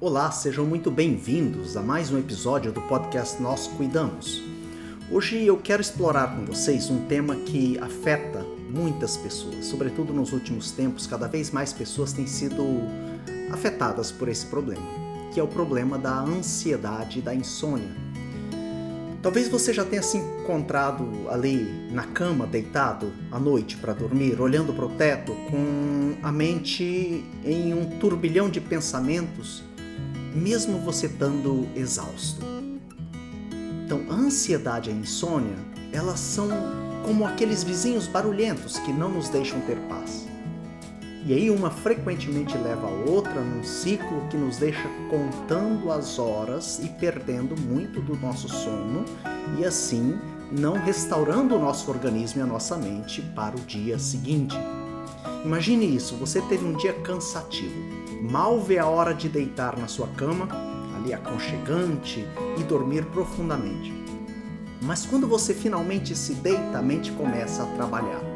Olá, sejam muito bem-vindos a mais um episódio do podcast Nós Cuidamos. Hoje eu quero explorar com vocês um tema que afeta muitas pessoas, sobretudo nos últimos tempos, cada vez mais pessoas têm sido afetadas por esse problema, que é o problema da ansiedade e da insônia. Talvez você já tenha se encontrado ali na cama, deitado à noite para dormir, olhando para o teto, com a mente em um turbilhão de pensamentos mesmo você estando exausto. Então, a ansiedade e a insônia, elas são como aqueles vizinhos barulhentos que não nos deixam ter paz. E aí uma frequentemente leva a outra num ciclo que nos deixa contando as horas e perdendo muito do nosso sono e assim não restaurando o nosso organismo e a nossa mente para o dia seguinte. Imagine isso, você teve um dia cansativo mal vê a hora de deitar na sua cama, ali aconchegante, e dormir profundamente. Mas quando você finalmente se deita, a mente começa a trabalhar.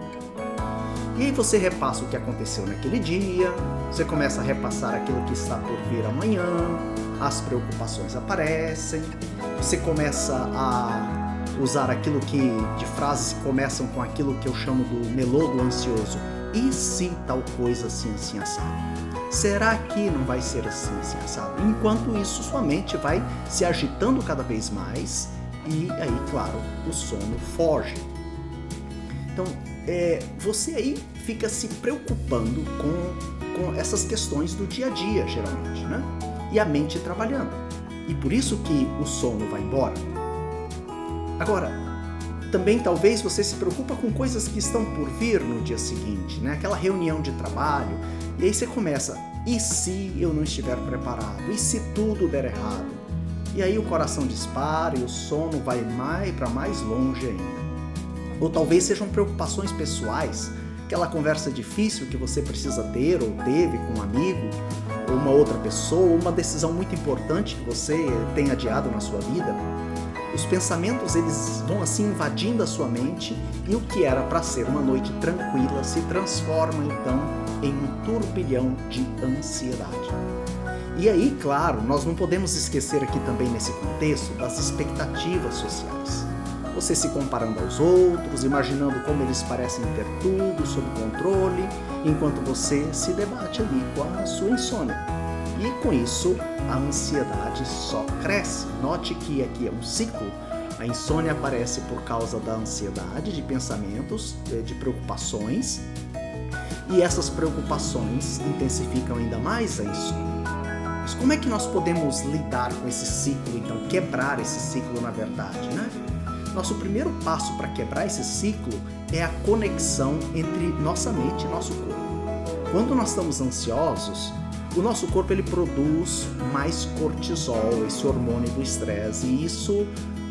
E aí você repassa o que aconteceu naquele dia, você começa a repassar aquilo que está por vir amanhã, as preocupações aparecem, você começa a usar aquilo que de frases que começam com aquilo que eu chamo do melô do ansioso. E se tal coisa assim assim assado? Será que não vai ser assim, assim, assado? Enquanto isso, sua mente vai se agitando cada vez mais e aí, claro, o sono foge. Então, é, você aí fica se preocupando com, com essas questões do dia a dia, geralmente, né? E a mente trabalhando. E por isso que o sono vai embora. Agora, também talvez você se preocupa com coisas que estão por vir no dia seguinte, né? Aquela reunião de trabalho, e aí você começa, e se eu não estiver preparado? E se tudo der errado? E aí o coração dispara e o sono vai mais para mais longe ainda. Ou talvez sejam preocupações pessoais, aquela conversa difícil que você precisa ter ou teve com um amigo, ou uma outra pessoa, ou uma decisão muito importante que você tem adiado na sua vida. Os pensamentos eles vão assim invadindo a sua mente e o que era para ser uma noite tranquila se transforma então em um turbilhão de ansiedade. E aí, claro, nós não podemos esquecer aqui também nesse contexto das expectativas sociais. Você se comparando aos outros, imaginando como eles parecem ter tudo sob controle, enquanto você se debate ali com a sua insônia. E com isso, a ansiedade só cresce. Note que aqui é um ciclo. A insônia aparece por causa da ansiedade, de pensamentos, de preocupações, e essas preocupações intensificam ainda mais a insônia. Mas como é que nós podemos lidar com esse ciclo, então, quebrar esse ciclo na verdade, né? Nosso primeiro passo para quebrar esse ciclo é a conexão entre nossa mente e nosso corpo. Quando nós estamos ansiosos, o nosso corpo ele produz mais cortisol, esse hormônio do estresse, e isso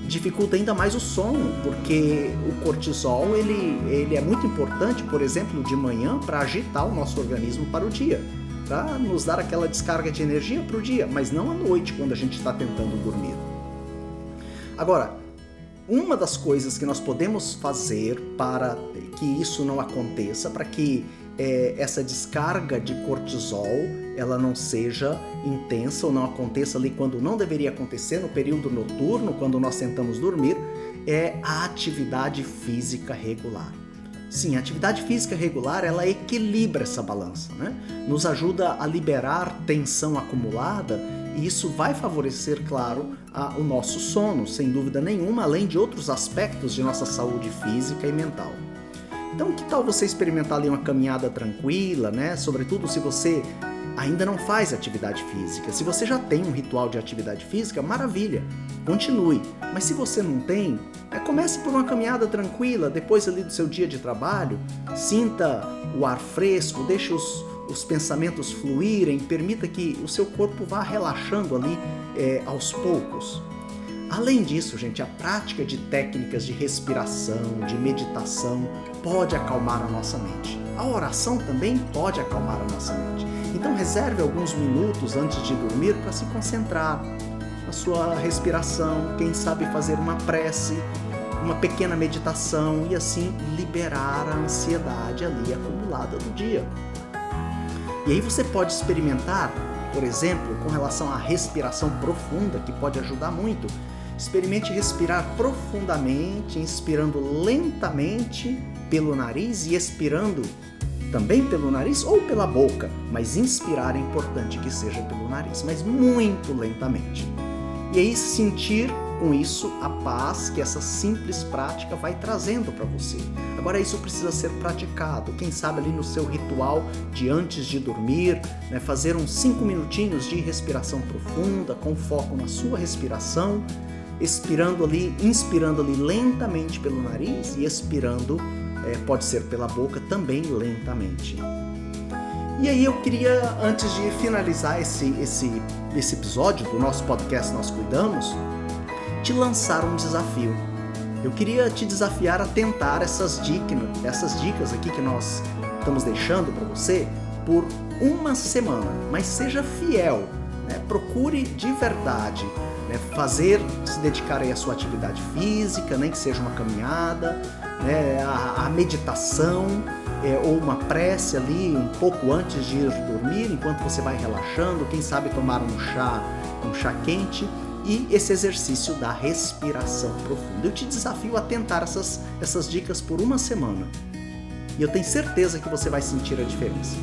dificulta ainda mais o sono, porque o cortisol ele, ele é muito importante, por exemplo, de manhã para agitar o nosso organismo para o dia, para nos dar aquela descarga de energia para o dia, mas não à noite quando a gente está tentando dormir. Agora, uma das coisas que nós podemos fazer para que isso não aconteça, para que é, essa descarga de cortisol ela não seja intensa ou não aconteça ali quando não deveria acontecer, no período noturno, quando nós tentamos dormir, é a atividade física regular. Sim, a atividade física regular ela equilibra essa balança, né? nos ajuda a liberar tensão acumulada e isso vai favorecer, claro, a, o nosso sono, sem dúvida nenhuma, além de outros aspectos de nossa saúde física e mental. Então, que tal você experimentar ali uma caminhada tranquila, né? Sobretudo se você ainda não faz atividade física. Se você já tem um ritual de atividade física, maravilha, continue. Mas se você não tem, é, comece por uma caminhada tranquila, depois ali do seu dia de trabalho, sinta o ar fresco, deixe os, os pensamentos fluírem, permita que o seu corpo vá relaxando ali é, aos poucos. Além disso, gente, a prática de técnicas de respiração, de meditação, pode acalmar a nossa mente. A oração também pode acalmar a nossa mente. Então, reserve alguns minutos antes de dormir para se concentrar na sua respiração, quem sabe fazer uma prece, uma pequena meditação e assim liberar a ansiedade ali acumulada do dia. E aí você pode experimentar, por exemplo, com relação à respiração profunda, que pode ajudar muito. Experimente respirar profundamente, inspirando lentamente pelo nariz e expirando também pelo nariz ou pela boca, mas inspirar é importante que seja pelo nariz, mas muito lentamente. E aí sentir com isso a paz que essa simples prática vai trazendo para você. Agora isso precisa ser praticado, quem sabe ali no seu ritual de antes de dormir, né, fazer uns 5 minutinhos de respiração profunda com foco na sua respiração, expirando ali, inspirando ali lentamente pelo nariz e expirando é, pode ser pela boca também lentamente. E aí eu queria, antes de finalizar esse, esse, esse episódio do nosso podcast Nós Cuidamos, te lançar um desafio. Eu queria te desafiar a tentar essas dicas, essas dicas aqui que nós estamos deixando para você por uma semana, mas seja fiel, né? procure de verdade né? fazer, se dedicar aí à sua atividade física, nem que seja uma caminhada, né? a, a meditação é, ou uma prece ali um pouco antes de ir dormir, enquanto você vai relaxando, quem sabe tomar um chá, um chá quente e esse exercício da respiração profunda. Eu te desafio a tentar essas, essas dicas por uma semana. E eu tenho certeza que você vai sentir a diferença.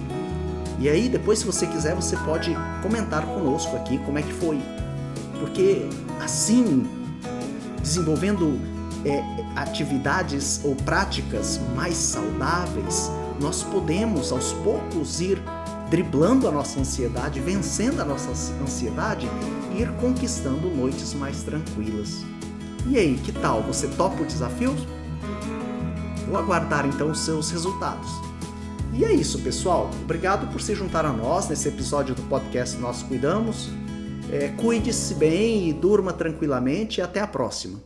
E aí, depois, se você quiser, você pode comentar conosco aqui como é que foi. Porque assim, desenvolvendo é, atividades ou práticas mais saudáveis, nós podemos aos poucos ir driblando a nossa ansiedade, vencendo a nossa ansiedade e ir conquistando noites mais tranquilas. E aí, que tal? Você topa o desafio? Vou aguardar então os seus resultados. E é isso, pessoal. Obrigado por se juntar a nós nesse episódio do podcast Nós Cuidamos. É, Cuide-se bem e durma tranquilamente e até a próxima.